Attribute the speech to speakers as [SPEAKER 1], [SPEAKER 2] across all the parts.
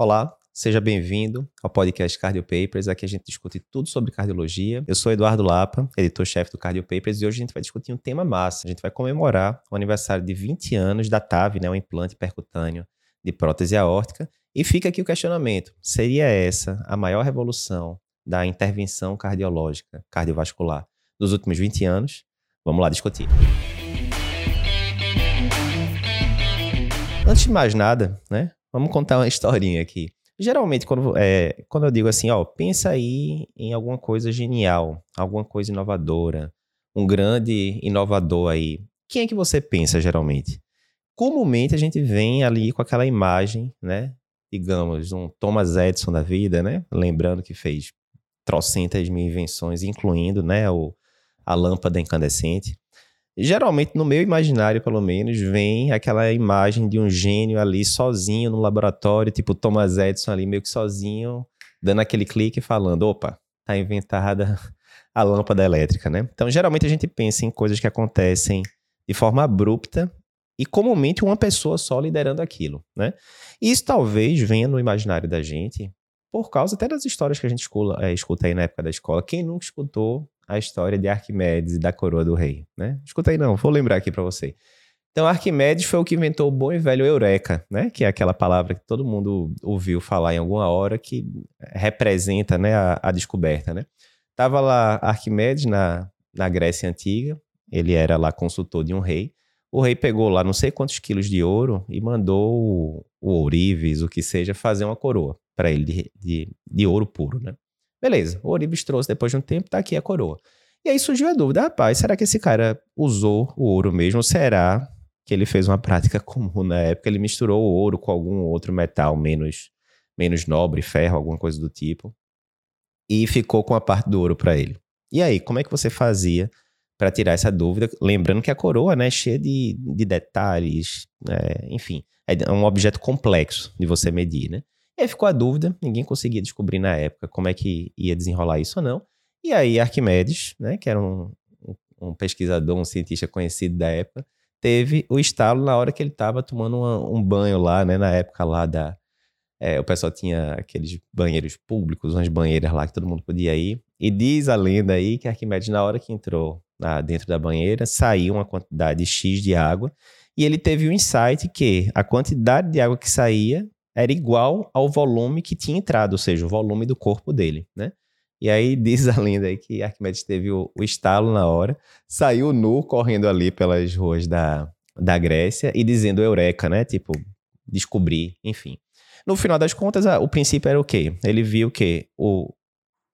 [SPEAKER 1] Olá, seja bem-vindo ao podcast Cardio Papers. Aqui a gente discute tudo sobre cardiologia. Eu sou Eduardo Lapa, editor-chefe do Cardio Papers, e hoje a gente vai discutir um tema massa. A gente vai comemorar o aniversário de 20 anos da TAV, né, o implante percutâneo de prótese aórtica. E fica aqui o questionamento: seria essa a maior revolução da intervenção cardiológica, cardiovascular dos últimos 20 anos? Vamos lá discutir. Antes de mais nada, né? Vamos contar uma historinha aqui. Geralmente, quando, é, quando eu digo assim, ó, pensa aí em alguma coisa genial, alguma coisa inovadora, um grande inovador aí. Quem é que você pensa geralmente? Comumente a gente vem ali com aquela imagem, né? Digamos, um Thomas Edison da vida, né? Lembrando que fez trocentas mil invenções, incluindo, né, o, a lâmpada incandescente geralmente no meu imaginário, pelo menos, vem aquela imagem de um gênio ali sozinho no laboratório, tipo Thomas Edison ali meio que sozinho, dando aquele clique e falando, opa, tá inventada a lâmpada elétrica, né? Então, geralmente a gente pensa em coisas que acontecem de forma abrupta e comumente uma pessoa só liderando aquilo, né? E isso talvez venha no imaginário da gente por causa até das histórias que a gente escuta, é, escuta aí na época da escola. Quem nunca escutou a história de Arquimedes e da coroa do rei, né? Escuta aí não, vou lembrar aqui para você. Então, Arquimedes foi o que inventou o bom e velho eureka, né? Que é aquela palavra que todo mundo ouviu falar em alguma hora que representa, né, a, a descoberta, né? Tava lá Arquimedes na, na Grécia Antiga, ele era lá consultor de um rei. O rei pegou lá não sei quantos quilos de ouro e mandou o, o ourives, o que seja, fazer uma coroa para ele de, de, de ouro puro, né? Beleza, o Oribes trouxe depois de um tempo, tá aqui a coroa. E aí surgiu a dúvida, rapaz, será que esse cara usou o ouro mesmo? Ou será que ele fez uma prática comum na época? Ele misturou o ouro com algum outro metal menos, menos nobre, ferro, alguma coisa do tipo, e ficou com a parte do ouro para ele. E aí, como é que você fazia para tirar essa dúvida? Lembrando que a coroa né, é cheia de, de detalhes, é, enfim, é um objeto complexo de você medir, né? E aí ficou a dúvida, ninguém conseguia descobrir na época como é que ia desenrolar isso ou não. E aí Arquimedes, né, que era um, um pesquisador, um cientista conhecido da época, teve o estalo na hora que ele estava tomando uma, um banho lá, né, na época lá da... É, o pessoal tinha aqueles banheiros públicos, umas banheiras lá que todo mundo podia ir. E diz a lenda aí que Arquimedes, na hora que entrou na, dentro da banheira, saiu uma quantidade X de água e ele teve o insight que a quantidade de água que saía era igual ao volume que tinha entrado, ou seja, o volume do corpo dele, né? E aí diz a lenda aí que Arquimedes teve o, o estalo na hora, saiu nu correndo ali pelas ruas da, da Grécia e dizendo eureka, né? Tipo, descobri, enfim. No final das contas, a, o princípio era o quê? Ele viu que o,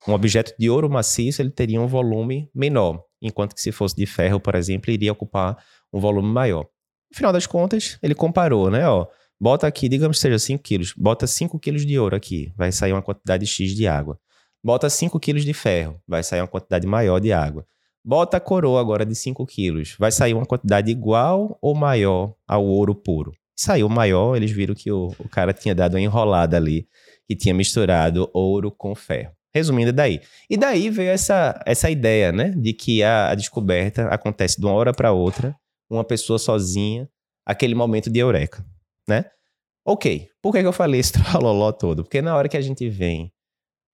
[SPEAKER 1] um objeto de ouro maciço ele teria um volume menor, enquanto que se fosse de ferro, por exemplo, iria ocupar um volume maior. No final das contas, ele comparou, né? Ó, Bota aqui, digamos que seja 5 quilos. Bota 5 quilos de ouro aqui, vai sair uma quantidade X de água. Bota 5 quilos de ferro, vai sair uma quantidade maior de água. Bota a coroa agora de 5 quilos, vai sair uma quantidade igual ou maior ao ouro puro. Saiu maior, eles viram que o, o cara tinha dado uma enrolada ali, que tinha misturado ouro com ferro. Resumindo, daí. E daí veio essa, essa ideia, né, de que a, a descoberta acontece de uma hora para outra, uma pessoa sozinha, aquele momento de eureka né? Ok, por que, que eu falei esse trololó todo? Porque na hora que a gente vem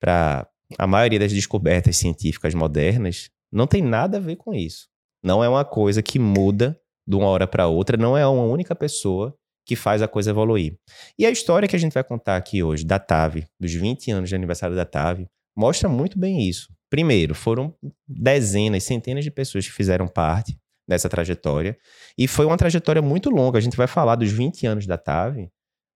[SPEAKER 1] para a maioria das descobertas científicas modernas, não tem nada a ver com isso. Não é uma coisa que muda de uma hora para outra, não é uma única pessoa que faz a coisa evoluir. E a história que a gente vai contar aqui hoje da TAV, dos 20 anos de aniversário da TAV, mostra muito bem isso. Primeiro, foram dezenas, centenas de pessoas que fizeram parte dessa trajetória. E foi uma trajetória muito longa. A gente vai falar dos 20 anos da TAV,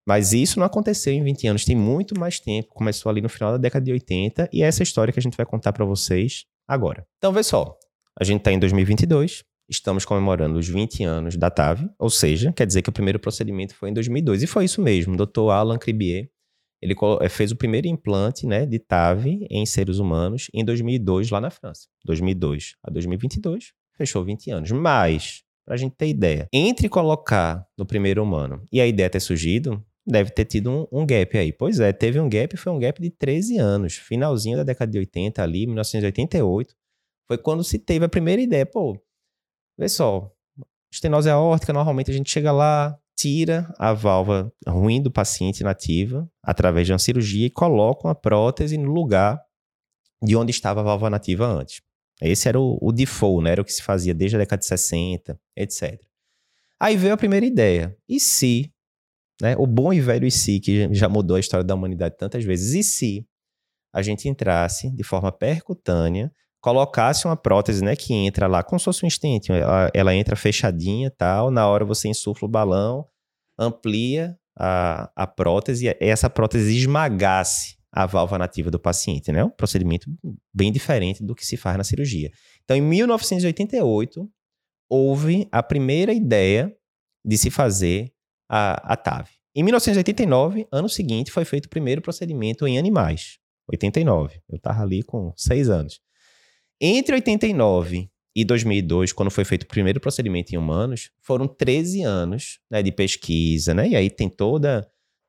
[SPEAKER 1] mas isso não aconteceu em 20 anos, tem muito mais tempo. Começou ali no final da década de 80 e é essa história que a gente vai contar para vocês agora. Então, vê só. A gente está em 2022, estamos comemorando os 20 anos da TAV, ou seja, quer dizer que o primeiro procedimento foi em 2002. E foi isso mesmo, o Dr. Alan Cribier, ele eh, fez o primeiro implante né, de TAV em seres humanos em 2002 lá na França. 2002 a 2022, fechou 20 anos. Mas, para a gente ter ideia, entre colocar no primeiro humano e a ideia ter surgido, deve ter tido um, um, gap aí. Pois é, teve um gap, foi um gap de 13 anos, finalzinho da década de 80 ali, 1988, foi quando se teve a primeira ideia, pô, vê só, estenose aórtica, normalmente a gente chega lá, tira a válvula ruim do paciente nativa através de uma cirurgia e coloca uma prótese no lugar de onde estava a válvula nativa antes. Esse era o, o default, né? Era o que se fazia desde a década de 60, etc. Aí veio a primeira ideia. E se, né? O bom e velho e se, que já mudou a história da humanidade tantas vezes, e se a gente entrasse de forma percutânea, colocasse uma prótese, né, que entra lá como se fosse um stent, ela, ela entra fechadinha tal, na hora você insufla o balão, amplia a, a prótese e essa prótese esmagasse a válvula nativa do paciente, né? Um procedimento bem diferente do que se faz na cirurgia. Então, em 1988, houve a primeira ideia de se fazer a, a TAV. Em 1989, ano seguinte, foi feito o primeiro procedimento em animais. 89. Eu estava ali com seis anos. Entre 89 e 2002, quando foi feito o primeiro procedimento em humanos, foram 13 anos né, de pesquisa, né? E aí tem toda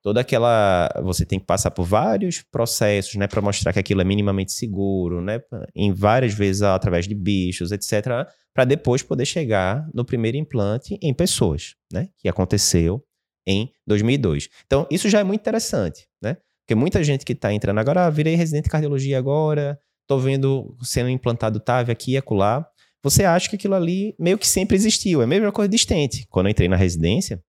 [SPEAKER 1] toda aquela você tem que passar por vários processos, né, para mostrar que aquilo é minimamente seguro, né, em várias vezes através de bichos, etc, para depois poder chegar no primeiro implante em pessoas, né, que aconteceu em 2002. Então, isso já é muito interessante, né? Porque muita gente que está entrando agora, ah, virei residente de cardiologia agora, estou vendo sendo implantado TAV aqui e acolá. Você acha que aquilo ali meio que sempre existiu. É a mesma coisa de stent. Quando eu entrei na residência,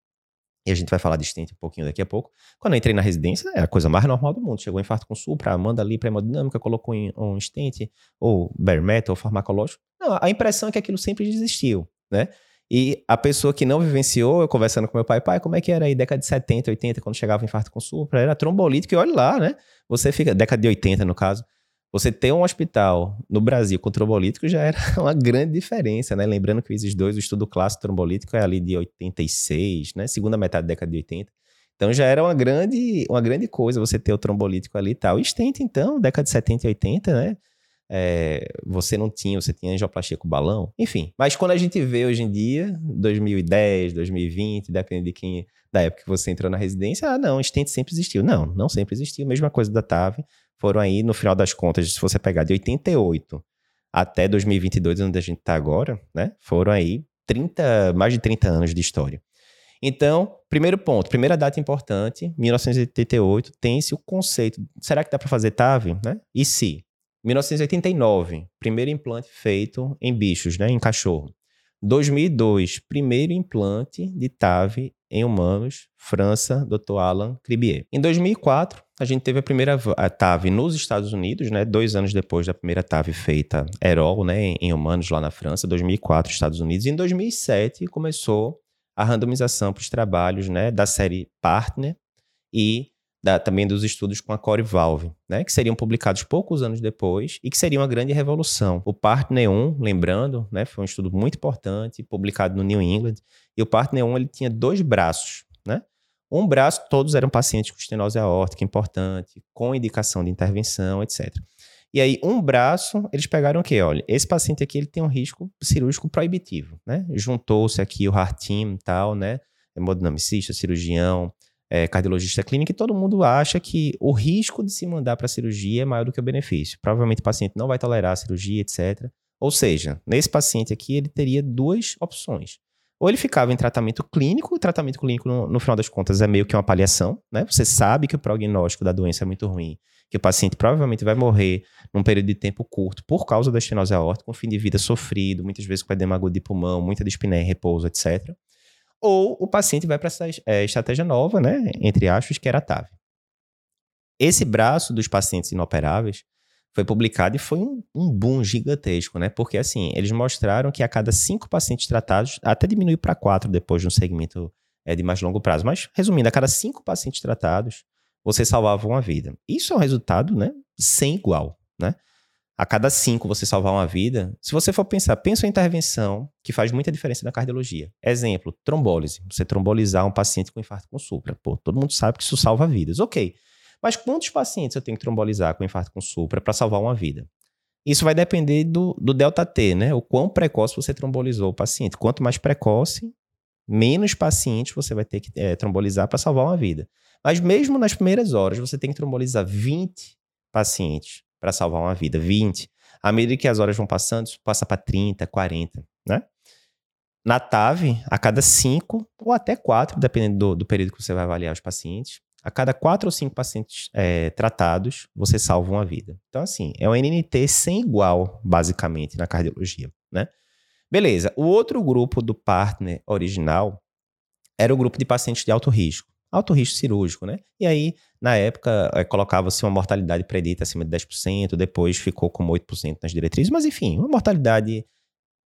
[SPEAKER 1] e a gente vai falar de stent um pouquinho daqui a pouco. Quando eu entrei na residência, é a coisa mais normal do mundo. Chegou um infarto com supra, manda ali para hemodinâmica, colocou um stent, ou bare metal, ou farmacológico. Não, a impressão é que aquilo sempre existiu, né? E a pessoa que não vivenciou, eu conversando com meu pai, pai, como é que era aí, década de 70, 80, quando chegava o infarto com supra? Era trombolítico, e olha lá, né? Você fica, década de 80 no caso, você ter um hospital no Brasil com trombolítico já era uma grande diferença, né? Lembrando que o ISIS 2, o estudo clássico trombolítico é ali de 86, né? Segunda metade da década de 80. Então já era uma grande, uma grande coisa você ter o trombolítico ali e tal. E stent, então, década de 70 e 80, né? É, você não tinha, você tinha angioplastia com balão, enfim. Mas quando a gente vê hoje em dia, 2010, 2020, dependendo de quem, da época que você entrou na residência, ah, não, stent sempre existiu. Não, não sempre existiu. Mesma coisa da TAV foram aí, no final das contas, se você pegar de 88 até 2022, onde a gente está agora, né? Foram aí 30, mais de 30 anos de história. Então, primeiro ponto, primeira data importante, 1988, tem-se o conceito, será que dá para fazer TAV, né? E se? 1989, primeiro implante feito em bichos, né, em cachorro. 2002, primeiro implante de TAV em humanos, França, Dr. Alan Cribier. Em 2004, a gente teve a primeira TAV nos Estados Unidos, né, dois anos depois da primeira TAV feita Erol, né, em humanos lá na França, 2004, Estados Unidos. E em 2007 começou a randomização para os trabalhos, né, da série Partner e da, também dos estudos com a Core Valve, né, que seriam publicados poucos anos depois e que seria uma grande revolução. O Partner 1, lembrando, né, foi um estudo muito importante, publicado no New England, e o Partner 1 ele tinha dois braços, né? Um braço, todos eram pacientes com estenose aórtica importante, com indicação de intervenção, etc. E aí, um braço, eles pegaram o quê? Olha, esse paciente aqui ele tem um risco cirúrgico proibitivo, né? Juntou-se aqui o heart team e tal, né? Hemodinamicista, cirurgião, é, cardiologista clínico, e todo mundo acha que o risco de se mandar para a cirurgia é maior do que o benefício. Provavelmente o paciente não vai tolerar a cirurgia, etc. Ou seja, nesse paciente aqui, ele teria duas opções. Ou ele ficava em tratamento clínico, o tratamento clínico, no, no, final das contas, é meio que uma paliação, né? Você sabe que o prognóstico da doença é muito ruim, que o paciente provavelmente vai morrer num período de tempo curto por causa da estenose aórtica, com fim de vida sofrido, muitas vezes com edema agudo de pulmão, muita dispneia repouso, etc ou o paciente vai para essa é, estratégia nova, né, entre aspas, que era a TAV. Esse braço dos pacientes inoperáveis foi publicado e foi um, um, boom gigantesco, né? Porque assim, eles mostraram que a cada cinco pacientes tratados, até diminuiu para quatro depois de um segmento é, de mais longo prazo. Mas, resumindo, a cada cinco pacientes tratados, você salvava uma vida. Isso é um resultado, né? Sem igual, né? A cada cinco você salvar uma vida, se você for pensar, pensa em intervenção que faz muita diferença na cardiologia. Exemplo, trombólise. Você trombolizar um paciente com infarto com supra. Pô, todo mundo sabe que isso salva vidas. Ok. Mas quantos pacientes eu tenho que trombolizar com infarto com supra para salvar uma vida? Isso vai depender do, do delta T, né? O quão precoce você trombolizou o paciente. Quanto mais precoce, menos pacientes você vai ter que é, trombolizar para salvar uma vida. Mas mesmo nas primeiras horas, você tem que trombolizar 20 pacientes para salvar uma vida, 20. À medida que as horas vão passando, isso passa para 30, 40, né? na TAV, a cada cinco ou até quatro, dependendo do, do período que você vai avaliar os pacientes, a cada quatro ou cinco pacientes é, tratados, você salva uma vida. Então, assim, é um NNT sem igual, basicamente, na cardiologia, né? Beleza. O outro grupo do partner original era o grupo de pacientes de alto risco. Alto risco cirúrgico, né? E aí, na época, é, colocava-se uma mortalidade predita acima de 10%, depois ficou como 8% nas diretrizes, mas enfim, uma mortalidade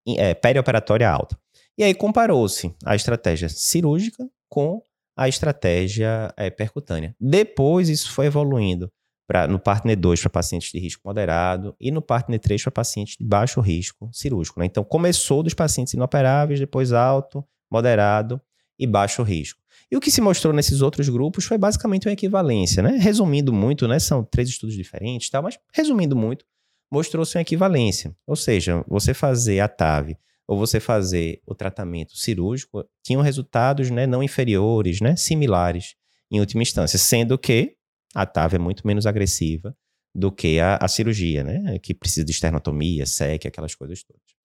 [SPEAKER 1] é, perioperatória alta. E aí comparou-se a estratégia cirúrgica com a estratégia é, percutânea. Depois isso foi evoluindo pra, no partner 2 para pacientes de risco moderado e no partner 3 para pacientes de baixo risco cirúrgico. Né? Então começou dos pacientes inoperáveis, depois alto, moderado e baixo risco. E o que se mostrou nesses outros grupos foi basicamente uma equivalência, né? Resumindo muito, né? São três estudos diferentes, tá? mas resumindo muito, mostrou-se uma equivalência. Ou seja, você fazer a TAV ou você fazer o tratamento cirúrgico, tinham resultados né, não inferiores, né, similares em última instância, sendo que a TAV é muito menos agressiva do que a, a cirurgia, né, que precisa de esternotomia, SEC, aquelas coisas todas.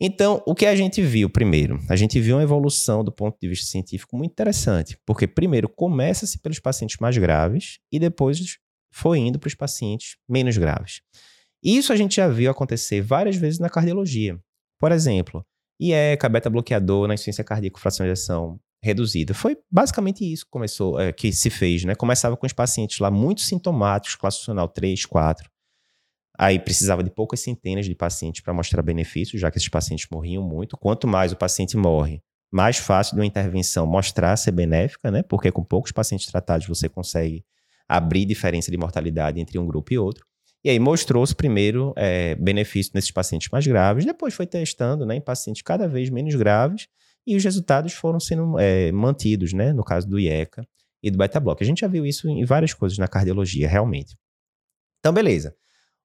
[SPEAKER 1] Então, o que a gente viu primeiro? A gente viu uma evolução do ponto de vista científico muito interessante, porque primeiro começa-se pelos pacientes mais graves e depois foi indo para os pacientes menos graves. Isso a gente já viu acontecer várias vezes na cardiologia. Por exemplo, IECA, beta-bloqueador na insuficiência cardíaca fração de ejeção reduzida. Foi basicamente isso que começou, é, que se fez, né? Começava com os pacientes lá muito sintomáticos, classe funcional 3, 4. Aí precisava de poucas centenas de pacientes para mostrar benefícios, já que esses pacientes morriam muito. Quanto mais o paciente morre, mais fácil de uma intervenção mostrar ser benéfica, né? Porque com poucos pacientes tratados você consegue abrir diferença de mortalidade entre um grupo e outro. E aí mostrou-se primeiro é, benefício nesses pacientes mais graves, depois foi testando né, em pacientes cada vez menos graves, e os resultados foram sendo é, mantidos, né, no caso do IECA e do beta-block. A gente já viu isso em várias coisas na cardiologia, realmente. Então, beleza.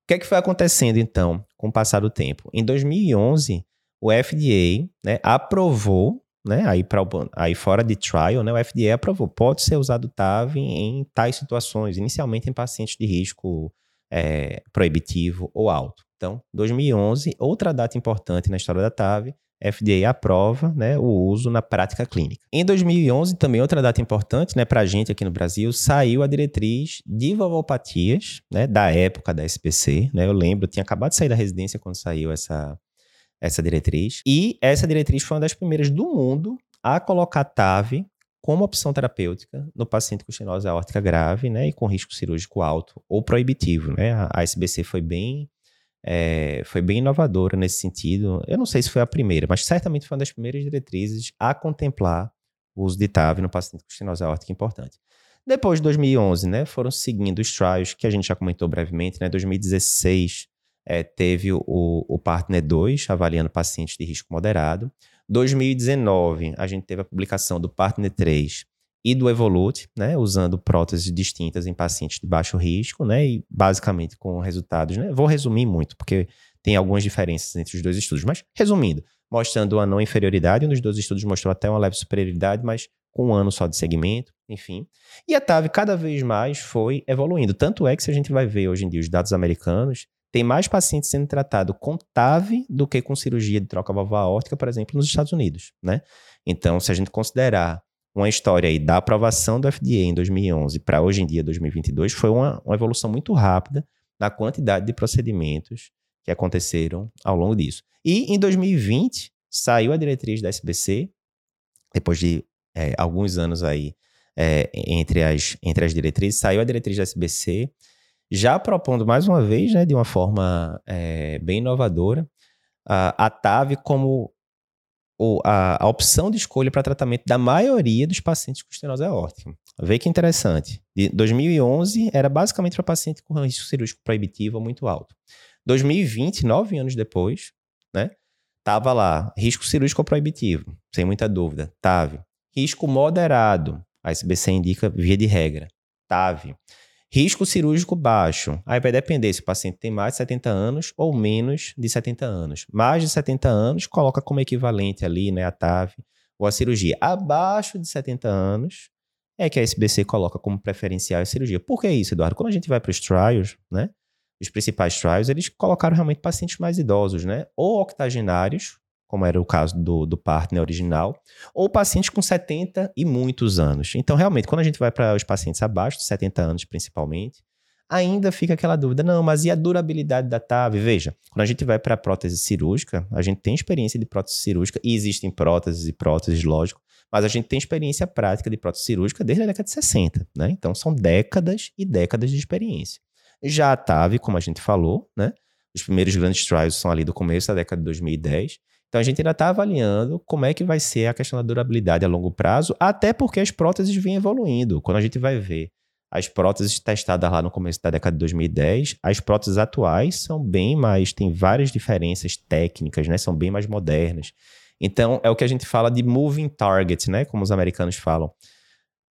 [SPEAKER 1] O que é que foi acontecendo, então, com o passar do tempo? Em 2011, o FDA né, aprovou, né, aí, pra, aí fora de trial, né, o FDA aprovou, pode ser usado TAV em, em tais situações, inicialmente em pacientes de risco é, proibitivo ou alto. Então, 2011, outra data importante na história da TAV, FDA aprova né, o uso na prática clínica. Em 2011, também outra data importante né, para a gente aqui no Brasil, saiu a diretriz de valvopatias, né, da época da SPC. Né, eu lembro, eu tinha acabado de sair da residência quando saiu essa, essa diretriz. E essa diretriz foi uma das primeiras do mundo a colocar TAV como opção terapêutica no paciente com estenose aórtica grave, né, e com risco cirúrgico alto ou proibitivo, né? A, SBC foi bem é, foi bem inovadora nesse sentido. Eu não sei se foi a primeira, mas certamente foi uma das primeiras diretrizes a contemplar o uso de TAV no paciente com estenose aórtica importante. Depois de 2011, né, foram seguindo os trials que a gente já comentou brevemente, né? 2016 é, teve o, o Partner 2 avaliando pacientes de risco moderado. 2019, a gente teve a publicação do Partner 3 e do Evolute, né, usando próteses distintas em pacientes de baixo risco, né, e basicamente com resultados, né, vou resumir muito, porque tem algumas diferenças entre os dois estudos, mas resumindo, mostrando uma não inferioridade, um dos dois estudos mostrou até uma leve superioridade, mas com um ano só de segmento, enfim. E a TAV cada vez mais foi evoluindo, tanto é que se a gente vai ver hoje em dia os dados americanos, tem mais pacientes sendo tratados com TAV do que com cirurgia de troca valvar aórtica, por exemplo, nos Estados Unidos, né? Então, se a gente considerar uma história aí da aprovação do FDA em 2011 para hoje em dia, 2022, foi uma, uma evolução muito rápida na quantidade de procedimentos que aconteceram ao longo disso. E em 2020, saiu a diretriz da SBC, depois de é, alguns anos aí é, entre, as, entre as diretrizes, saiu a diretriz da SBC, já propondo mais uma vez, né, de uma forma é, bem inovadora, a, a TAV como a, a, opção de escolha para tratamento da maioria dos pacientes com estenose aórtica. Vê que interessante. De 2011 era basicamente para paciente com risco cirúrgico proibitivo muito alto. 2020, nove anos depois, né, tava lá risco cirúrgico proibitivo, sem muita dúvida, TAV. Risco moderado, a SBC indica via de regra, TAV. Risco cirúrgico baixo. Aí vai depender se o paciente tem mais de 70 anos ou menos de 70 anos. Mais de 70 anos, coloca como equivalente ali, né, a TAV ou a cirurgia. Abaixo de 70 anos, é que a SBC coloca como preferencial a cirurgia. Por que isso, Eduardo? Quando a gente vai para os trials, né, os principais trials, eles colocaram realmente pacientes mais idosos, né, ou octogenários, como era o caso do, do partner original, ou pacientes com 70 e muitos anos. Então, realmente, quando a gente vai para os pacientes abaixo de 70 anos, principalmente, ainda fica aquela dúvida, não, mas e a durabilidade da TAV? Veja, quando a gente vai para a prótese cirúrgica, a gente tem experiência de prótese cirúrgica, e existem próteses e próteses, lógico, mas a gente tem experiência prática de prótese cirúrgica desde a década de 60, né? Então, são décadas e décadas de experiência. Já a TAV, como a gente falou, né? Os primeiros grandes trials são ali do começo da década de 2010. Então a gente ainda está avaliando como é que vai ser a questão da durabilidade a longo prazo, até porque as próteses vêm evoluindo. Quando a gente vai ver as próteses testadas lá no começo da década de 2010, as próteses atuais são bem mais, tem várias diferenças técnicas, né? São bem mais modernas. Então é o que a gente fala de moving target, né? Como os americanos falam.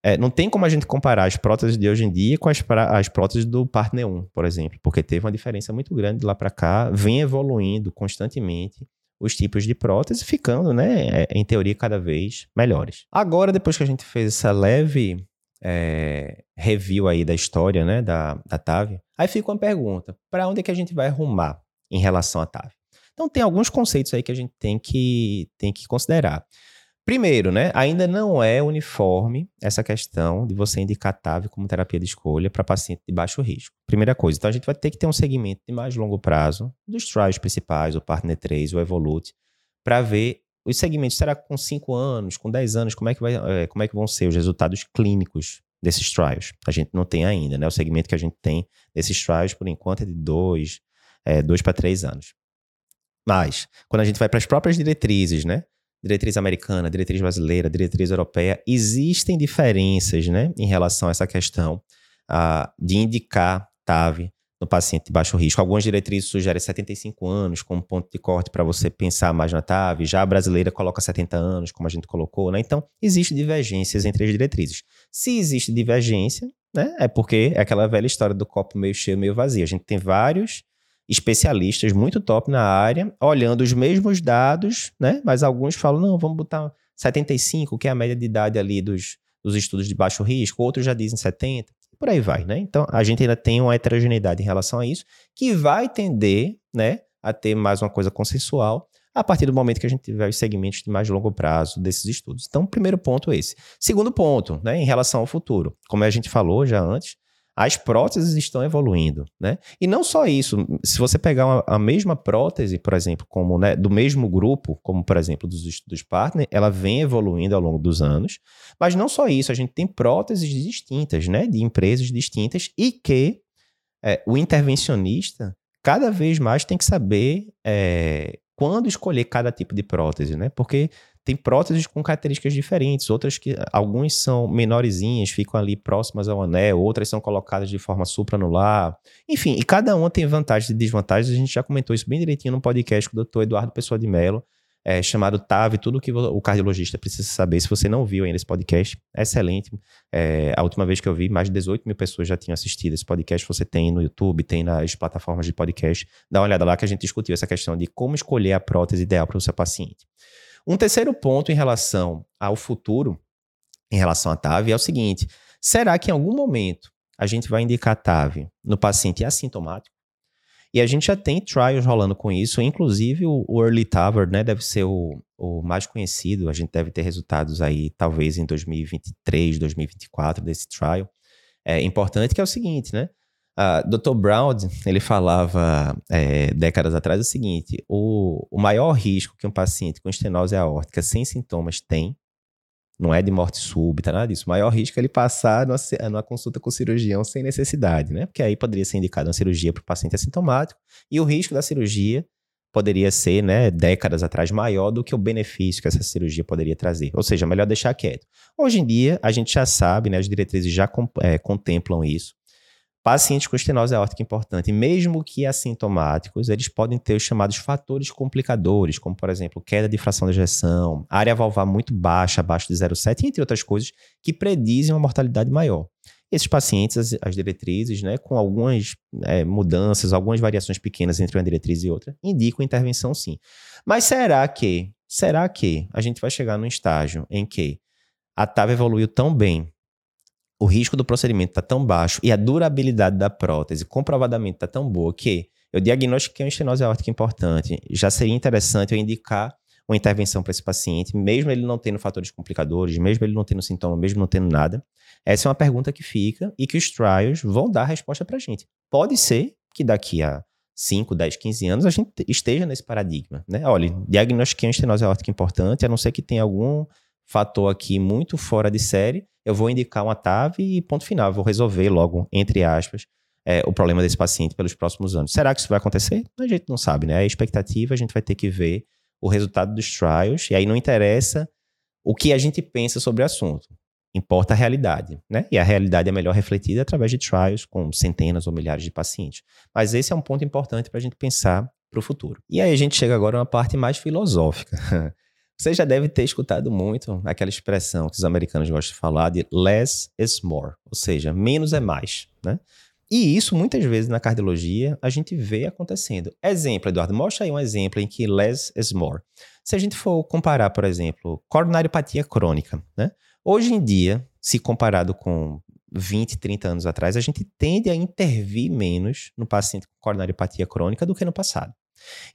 [SPEAKER 1] É, não tem como a gente comparar as próteses de hoje em dia com as, as próteses do Partner 1, por exemplo, porque teve uma diferença muito grande de lá para cá, vem evoluindo constantemente os tipos de prótese, ficando, né, é, em teoria, cada vez melhores. Agora, depois que a gente fez essa leve é, review aí da história, né, da, da TAV, aí fica uma pergunta, para onde é que a gente vai arrumar em relação à TAV? Então, tem alguns conceitos aí que a gente tem que, tem que considerar. Primeiro, né, ainda não é uniforme essa questão de você indicar TAV como terapia de escolha para paciente de baixo risco. Primeira coisa, então a gente vai ter que ter um segmento de mais longo prazo dos trials principais, o Partner 3, o Evolute, para ver os segmentos, será com 5 anos, com 10 anos, como é, que vai, é, como é que vão ser os resultados clínicos desses trials? A gente não tem ainda, né? O segmento que a gente tem desses trials, por enquanto, é de 2 é, dois para 3 anos. Mas, quando a gente vai para as próprias diretrizes, né? Diretriz americana, diretriz brasileira, diretriz europeia, existem diferenças né, em relação a essa questão uh, de indicar TAV no paciente de baixo risco. Algumas diretrizes sugerem 75 anos como ponto de corte para você pensar mais na TAV, já a brasileira coloca 70 anos, como a gente colocou, né? Então, existem divergências entre as diretrizes. Se existe divergência, né, é porque é aquela velha história do copo meio cheio, meio vazio. A gente tem vários especialistas muito top na área, olhando os mesmos dados, né? Mas alguns falam, não, vamos botar 75, que é a média de idade ali dos, dos estudos de baixo risco, outros já dizem 70, por aí vai, né? Então, a gente ainda tem uma heterogeneidade em relação a isso, que vai tender, né, a ter mais uma coisa consensual a partir do momento que a gente tiver os segmentos de mais longo prazo desses estudos. Então, primeiro ponto é esse. Segundo ponto, né, em relação ao futuro, como a gente falou já antes, as próteses estão evoluindo, né? E não só isso, se você pegar uma, a mesma prótese, por exemplo, como né, do mesmo grupo, como por exemplo dos estudos partner, ela vem evoluindo ao longo dos anos. Mas não só isso, a gente tem próteses distintas, né? De empresas distintas e que é, o intervencionista cada vez mais tem que saber é, quando escolher cada tipo de prótese, né? Porque tem próteses com características diferentes, outras que algumas são menorzinhas, ficam ali próximas ao anel, outras são colocadas de forma supranular. Enfim, e cada uma tem vantagens e desvantagens. A gente já comentou isso bem direitinho no podcast com o Dr. Eduardo Pessoa de Mello, é, chamado TAV, tudo que o cardiologista precisa saber. Se você não viu ainda esse podcast, é excelente. É, a última vez que eu vi, mais de 18 mil pessoas já tinham assistido esse podcast. Você tem no YouTube, tem nas plataformas de podcast. Dá uma olhada lá que a gente discutiu essa questão de como escolher a prótese ideal para o seu paciente. Um terceiro ponto em relação ao futuro, em relação à TAV, é o seguinte: será que em algum momento a gente vai indicar TAV no paciente assintomático? E a gente já tem trials rolando com isso, inclusive o, Early TAVR, né, deve ser o, o mais conhecido, a gente deve ter resultados aí talvez em 2023, 2024 desse trial. É importante que é o seguinte, né? Uh, Dr. Brown, ele falava é, décadas atrás o seguinte: o, o maior risco que um paciente com estenose aórtica sem sintomas tem, não é de morte súbita, nada disso. O maior risco é ele passar numa, numa consulta com o cirurgião sem necessidade, né? Porque aí poderia ser indicada uma cirurgia para o paciente assintomático, e o risco da cirurgia poderia ser, né, décadas atrás, maior do que o benefício que essa cirurgia poderia trazer. Ou seja, melhor deixar quieto. Hoje em dia, a gente já sabe, né, as diretrizes já é, contemplam isso. Pacientes com estenose aórtica importante, mesmo que assintomáticos, eles podem ter os chamados fatores complicadores, como, por exemplo, queda de fração de ejeção, área valvar muito baixa, abaixo de 0,7, entre outras coisas, que predizem uma mortalidade maior. Esses pacientes, as, as diretrizes, né, com algumas é, mudanças, algumas variações pequenas entre uma diretriz e outra, indicam intervenção sim. Mas será que, será que a gente vai chegar num estágio em que a TAV evoluiu tão bem o risco do procedimento está tão baixo e a durabilidade da prótese comprovadamente está tão boa que eu diagnostiquei uma estenose aórtica importante, já seria interessante eu indicar uma intervenção para esse paciente, mesmo ele não tendo fatores complicadores, mesmo ele não tendo sintoma, mesmo não tendo nada? Essa é uma pergunta que fica e que os trials vão dar a resposta para a gente. Pode ser que daqui a 5, 10, 15 anos a gente esteja nesse paradigma, né? Olha, diagnostiquei uma estenose aórtica importante, a não ser que tenha algum fator aqui muito fora de série, eu vou indicar uma TAV e ponto final, vou resolver logo, entre aspas, é, o problema desse paciente pelos próximos anos. Será que isso vai acontecer? A gente não sabe, né? A expectativa, a gente vai ter que ver o resultado dos trials, e aí não interessa o que a gente pensa sobre o assunto. Importa a realidade, né? E a realidade é melhor refletida através de trials com centenas ou milhares de pacientes. Mas esse é um ponto importante para a gente pensar para o futuro. E aí a gente chega agora a uma parte mais filosófica. Você já deve ter escutado muito aquela expressão que os americanos gostam de falar de less is more, ou seja, menos é mais, né? E isso, muitas vezes, na cardiologia, a gente vê acontecendo. Exemplo, Eduardo, mostra aí um exemplo em que less is more. Se a gente for comparar, por exemplo, coronariopatia crônica, né? Hoje em dia, se comparado com 20, 30 anos atrás, a gente tende a intervir menos no paciente com coronariopatia crônica do que no passado.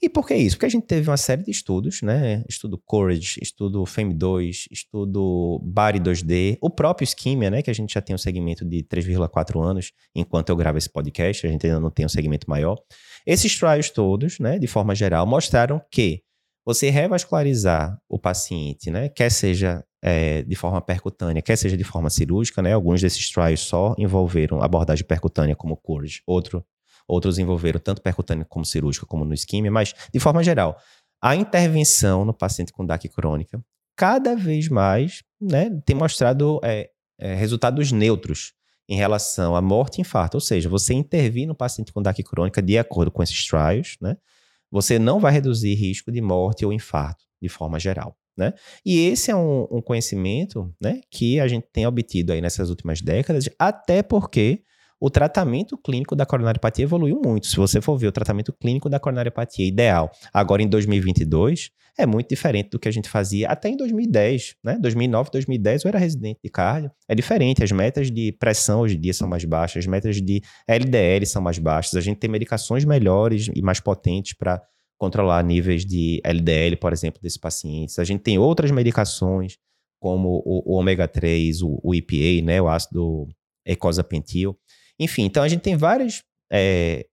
[SPEAKER 1] E por que isso? Porque a gente teve uma série de estudos, né? Estudo Courage, estudo FEM2, estudo Bari 2D, o próprio Ischemia, né? Que a gente já tem um segmento de 3,4 anos, enquanto eu gravo esse podcast, a gente ainda não tem um segmento maior. Esses trials todos, né, de forma geral, mostraram que você revascularizar o paciente, né, quer seja é, de forma percutânea, quer seja de forma cirúrgica, né, alguns desses trials só envolveram abordagem percutânea como Courage, outro Outros envolveram tanto percutânea como cirúrgica, como no isquímia, mas, de forma geral, a intervenção no paciente com DAC crônica cada vez mais né, tem mostrado é, é, resultados neutros em relação à morte e infarto. Ou seja, você intervir no paciente com DAC crônica de acordo com esses trials, né, você não vai reduzir risco de morte ou infarto de forma geral. Né? E esse é um, um conhecimento né, que a gente tem obtido aí nessas últimas décadas, até porque o tratamento clínico da coronariopatia evoluiu muito. Se você for ver o tratamento clínico da coronariopatia ideal agora em 2022, é muito diferente do que a gente fazia até em 2010, né? 2009, 2010 eu era residente de cardio. É diferente, as metas de pressão hoje em dia são mais baixas, as metas de LDL são mais baixas, a gente tem medicações melhores e mais potentes para controlar níveis de LDL, por exemplo, desses pacientes. A gente tem outras medicações, como o, o ômega 3, o, o EPA, né, o ácido eicosapentail, enfim, então a gente tem várias é,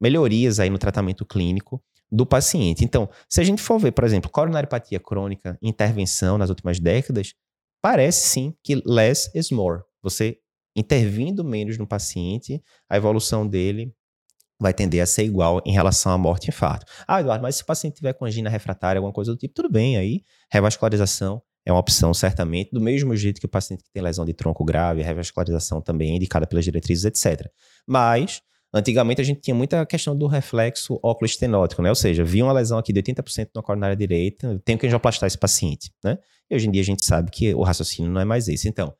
[SPEAKER 1] melhorias aí no tratamento clínico do paciente. Então, se a gente for ver, por exemplo, coronariopatia crônica, intervenção nas últimas décadas, parece sim que less is more. Você intervindo menos no paciente, a evolução dele vai tender a ser igual em relação à morte e infarto. Ah, Eduardo, mas se o paciente tiver com angina refratária, alguma coisa do tipo, tudo bem, aí revascularização é uma opção, certamente, do mesmo jeito que o paciente que tem lesão de tronco grave, revascularização também é indicada pelas diretrizes, etc. Mas, antigamente a gente tinha muita questão do reflexo óculo-estenótico, né? Ou seja, vi uma lesão aqui de 80% na coronária direita, tenho que angioplastar esse paciente, né? E hoje em dia a gente sabe que o raciocínio não é mais esse. Então,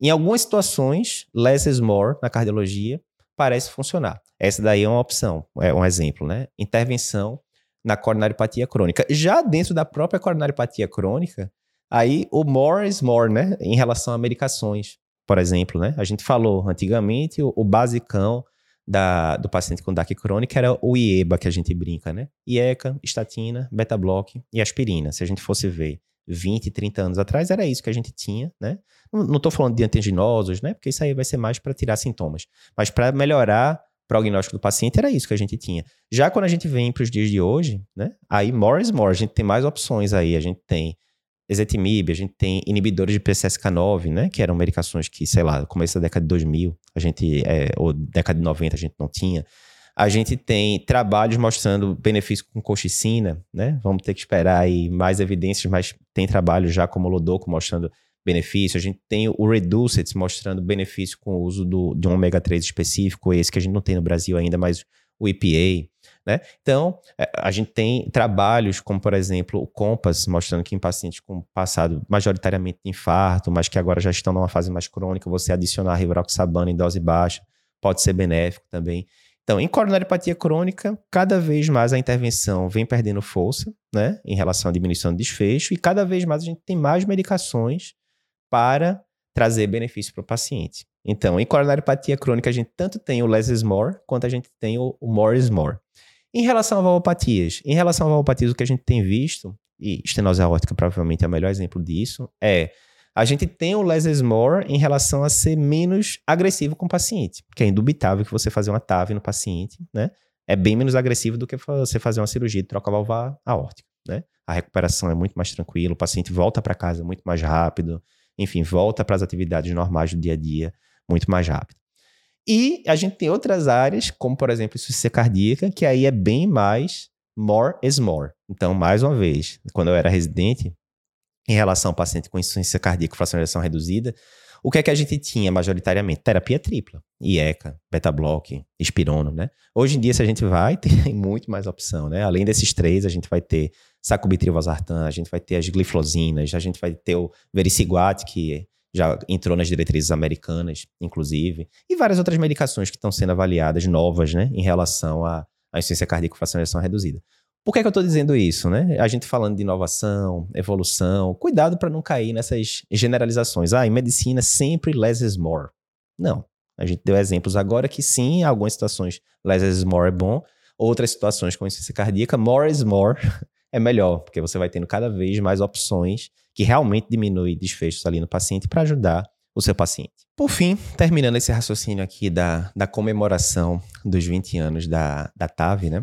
[SPEAKER 1] em algumas situações, less is more na cardiologia parece funcionar. Essa daí é uma opção, é um exemplo, né? Intervenção na coronariopatia crônica. Já dentro da própria coronariopatia crônica, Aí o more is more, né? Em relação a medicações, por exemplo, né? A gente falou antigamente o, o basicão da, do paciente com DAC crônica era o IEBA, que a gente brinca, né? IECA, estatina, beta-block e aspirina. Se a gente fosse ver 20, 30 anos atrás, era isso que a gente tinha, né? Não estou falando de antiginosos, né? Porque isso aí vai ser mais para tirar sintomas. Mas para melhorar o prognóstico do paciente, era isso que a gente tinha. Já quando a gente vem para os dias de hoje, né? Aí more is more. A gente tem mais opções aí. A gente tem ezetimibe, a gente tem inibidores de PCSK9, né, que eram medicações que, sei lá, começo da década de 2000, a gente, é, ou década de 90 a gente não tinha. A gente tem trabalhos mostrando benefício com colchicina, né? Vamos ter que esperar aí mais evidências, mas tem trabalhos já como Lodoco mostrando benefício. A gente tem o Reducet mostrando benefício com o uso do, de um ômega 3 específico, esse que a gente não tem no Brasil ainda, mas o EPA. Né? Então, é, a gente tem trabalhos como, por exemplo, o Compass, mostrando que em pacientes com passado majoritariamente de infarto, mas que agora já estão numa fase mais crônica, você adicionar rivaroxabana em dose baixa pode ser benéfico também. Então, em coronariopatia crônica, cada vez mais a intervenção vem perdendo força, né, em relação à diminuição do desfecho, e cada vez mais a gente tem mais medicações para trazer benefício para o paciente. Então, em coronariopatia crônica, a gente tanto tem o less is more, quanto a gente tem o more is more. Em relação a valvopatias, em relação a valvopatias, o que a gente tem visto, e estenose aórtica provavelmente é o melhor exemplo disso, é a gente tem o less more em relação a ser menos agressivo com o paciente, que é indubitável que você fazer uma TAV no paciente, né? É bem menos agressivo do que você fazer uma cirurgia de troca valvar aórtica, né? A recuperação é muito mais tranquila, o paciente volta para casa muito mais rápido, enfim, volta para as atividades normais do dia a dia muito mais rápido. E a gente tem outras áreas, como por exemplo insuficiência cardíaca, que aí é bem mais more is more. Então, mais uma vez, quando eu era residente, em relação ao paciente com insuficiência cardíaca com fracionalização reduzida, o que é que a gente tinha majoritariamente? Terapia tripla, IECA, beta-block, espirono, né? Hoje em dia, se a gente vai, tem muito mais opção, né? Além desses três, a gente vai ter sacubitril valsartan, a gente vai ter as gliflosinas, a gente vai ter o vericiguat, que já entrou nas diretrizes americanas, inclusive, e várias outras medicações que estão sendo avaliadas novas, né, em relação à, à insuficiência cardíaca fracionação reduzida. Por que, é que eu estou dizendo isso, né? A gente falando de inovação, evolução, cuidado para não cair nessas generalizações. Ah, em medicina sempre less is more. Não. A gente deu exemplos agora que sim, em algumas situações less is more é bom, outras situações com insuficiência cardíaca, more is more é melhor, porque você vai tendo cada vez mais opções que realmente diminuem desfechos ali no paciente para ajudar o seu paciente. Por fim, terminando esse raciocínio aqui da, da comemoração dos 20 anos da, da TAV, né?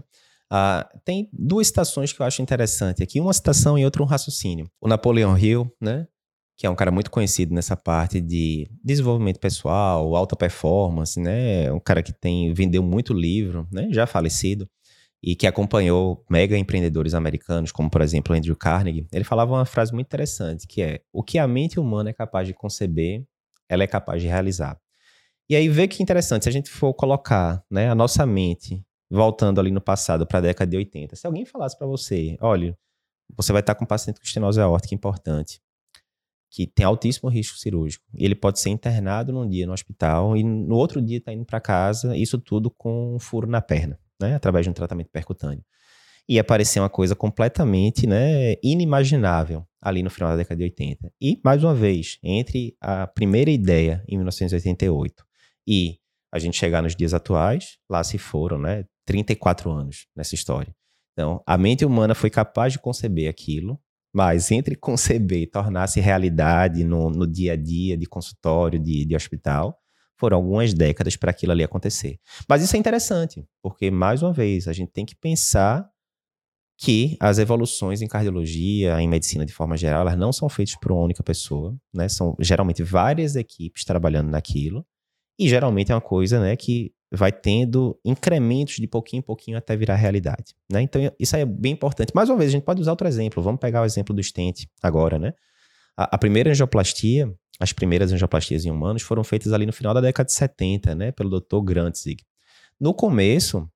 [SPEAKER 1] Uh, tem duas citações que eu acho interessante aqui, uma citação e outra um raciocínio. O Napoleon Hill, né? Que é um cara muito conhecido nessa parte de desenvolvimento pessoal, alta performance, né? Um cara que tem vendeu muito livro, né? Já falecido e que acompanhou mega empreendedores americanos, como por exemplo Andrew Carnegie, ele falava uma frase muito interessante, que é: o que a mente humana é capaz de conceber, ela é capaz de realizar. E aí vê que interessante, se a gente for colocar, né, a nossa mente voltando ali no passado para a década de 80, se alguém falasse para você, olha, você vai estar com um paciente com estenose aórtica importante, que tem altíssimo risco cirúrgico, ele pode ser internado num dia no hospital e no outro dia está indo para casa, isso tudo com um furo na perna né, através de um tratamento percutâneo. E apareceu uma coisa completamente né, inimaginável ali no final da década de 80. E, mais uma vez, entre a primeira ideia, em 1988, e a gente chegar nos dias atuais, lá se foram né, 34 anos nessa história. Então, a mente humana foi capaz de conceber aquilo, mas entre conceber e tornar-se realidade no, no, dia a dia de consultório, de, de hospital, foram algumas décadas para aquilo ali acontecer. Mas isso é interessante, porque, mais uma vez, a gente tem que pensar que as evoluções em cardiologia, em medicina de forma geral, elas não são feitas por uma única pessoa, né? São geralmente várias equipes trabalhando naquilo, e geralmente é uma coisa, né, que vai tendo incrementos de pouquinho em pouquinho até virar realidade, né? Então isso aí é bem importante. Mais uma vez, a gente pode usar outro exemplo. Vamos pegar o exemplo do stent agora, né? A, a primeira angioplastia, as primeiras angioplastias em humanos foram feitas ali no final da década de 70, né, pelo Dr. Grantzig. No começo,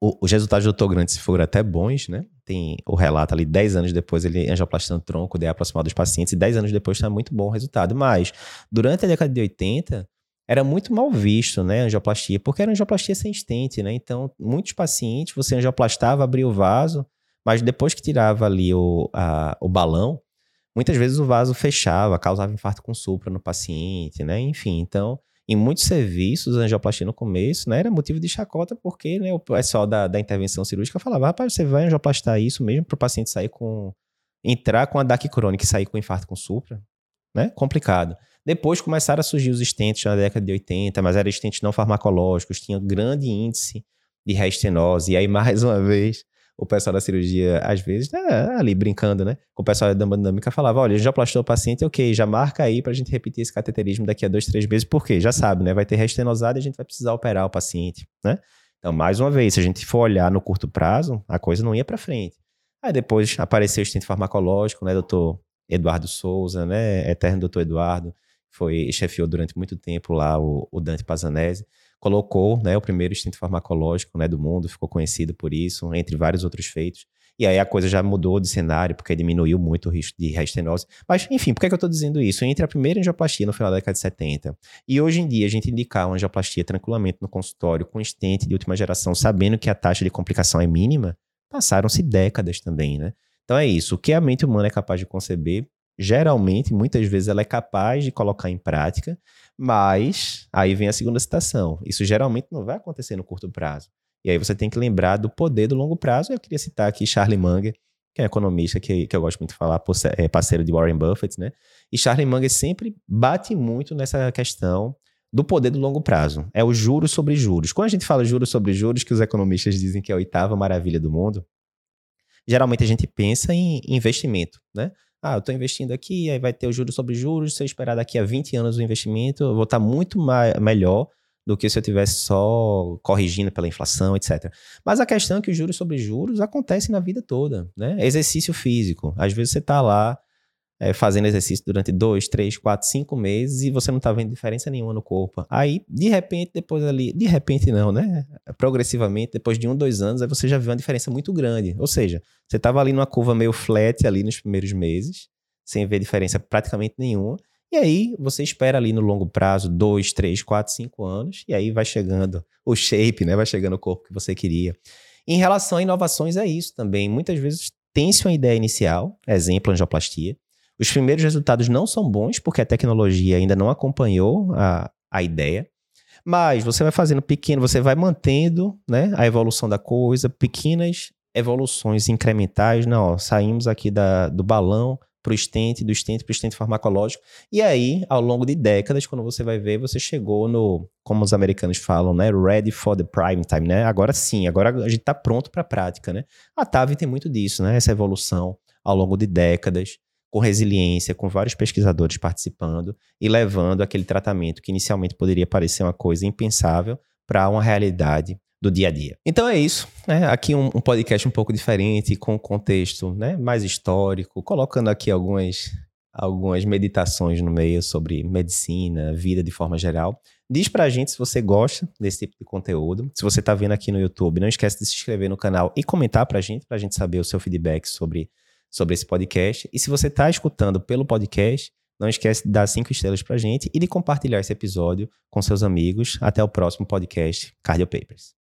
[SPEAKER 1] o, os resultados do Dr. Grantzig foram até bons, né? Tem o relato ali, 10 anos depois, ele angioplastando tronco, de aproximado dos pacientes, e 10 anos depois está muito bom o resultado. Mas, durante a década de 80, era muito mal visto, né, angioplastia, porque era angioplastia sem estente, né? Então, muitos pacientes, você angioplastava, abria o vaso, mas depois que tirava ali o, a, o balão, Muitas vezes o vaso fechava, causava infarto com supra no paciente, né? Enfim, então, em muitos serviços, a angioplastia no começo, né, era motivo de chacota, porque né, o pessoal da, da intervenção cirúrgica falava, rapaz, você vai angioplastar isso mesmo para o paciente sair com... entrar com a DAC crônica e sair com infarto com supra? Né? Complicado. Depois começaram a surgir os estentes na década de 80, mas eram estentes não farmacológicos, tinham grande índice de restenose, e aí, mais uma vez, o pessoal da cirurgia, às vezes, né, ali brincando, né? Com o pessoal da dinâmica falava: olha, já plastou o paciente, ok, já marca aí pra gente repetir esse cateterismo daqui a dois, três meses, porque já sabe, né? Vai ter restenosada e a gente vai precisar operar o paciente, né? Então, mais uma vez, se a gente for olhar no curto prazo, a coisa não ia para frente. Aí depois apareceu o estente farmacológico, né, doutor Eduardo Souza, né, eterno doutor Eduardo, foi chefiou durante muito tempo lá o, o Dante Pazanese colocou né, o primeiro instinto farmacológico né, do mundo, ficou conhecido por isso, entre vários outros feitos. E aí a coisa já mudou de cenário, porque diminuiu muito o risco de restenose. Mas, enfim, por que, é que eu estou dizendo isso? Entre a primeira angioplastia no final da década de 70 e hoje em dia a gente indicar uma angioplastia tranquilamente no consultório com estente de última geração, sabendo que a taxa de complicação é mínima, passaram-se décadas também, né? Então é isso. O que a mente humana é capaz de conceber, geralmente, muitas vezes, ela é capaz de colocar em prática, mas aí vem a segunda citação. Isso geralmente não vai acontecer no curto prazo. E aí você tem que lembrar do poder do longo prazo. Eu queria citar aqui Charlie Munger, que é um economista que, que eu gosto muito de falar, é parceiro de Warren Buffett, né? E Charlie Munger sempre bate muito nessa questão do poder do longo prazo. É o juros sobre juros. Quando a gente fala juros sobre juros, que os economistas dizem que é a oitava maravilha do mundo, geralmente a gente pensa em investimento, né? Ah, eu estou investindo aqui, aí vai ter o juros sobre juros, se eu esperar daqui a 20 anos o investimento, eu vou estar muito melhor do que se eu tivesse só corrigindo pela inflação, etc. Mas a questão é que os juros sobre juros acontecem na vida toda, né? Exercício físico. Às vezes você está lá é, fazendo exercício durante dois, três, quatro, cinco meses e você não está vendo diferença nenhuma no corpo. Aí, de repente, depois ali, de repente não, né? Progressivamente, depois de um, dois anos, aí você já vê uma diferença muito grande. Ou seja, você estava ali numa curva meio flat ali nos primeiros meses, sem ver diferença praticamente nenhuma. E aí você espera ali no longo prazo, dois, três, quatro, cinco anos, e aí vai chegando o shape, né? Vai chegando o corpo que você queria. Em relação a inovações, é isso também. Muitas vezes tem-se uma ideia inicial, exemplo, angioplastia. Os primeiros resultados não são bons, porque a tecnologia ainda não acompanhou a, a ideia. Mas você vai fazendo pequeno, você vai mantendo né, a evolução da coisa, pequenas evoluções incrementais. Não, ó, saímos aqui da, do balão, para o estente, do estente para o estente farmacológico. E aí, ao longo de décadas, quando você vai ver, você chegou no, como os americanos falam, né? Ready for the prime time, né? Agora sim, agora a gente está pronto para a prática, né? A TAV tem muito disso, né? Essa evolução ao longo de décadas, com resiliência, com vários pesquisadores participando e levando aquele tratamento que inicialmente poderia parecer uma coisa impensável para uma realidade do dia a dia. Então é isso, né? Aqui um, um podcast um pouco diferente, com contexto né, mais histórico, colocando aqui algumas, algumas meditações no meio sobre medicina, vida de forma geral. Diz pra gente se você gosta desse tipo de conteúdo. Se você tá vendo aqui no YouTube, não esquece de se inscrever no canal e comentar pra gente, pra gente saber o seu feedback sobre, sobre esse podcast. E se você tá escutando pelo podcast, não esquece de dar cinco estrelas pra gente e de compartilhar esse episódio com seus amigos. Até o próximo podcast Cardio Papers.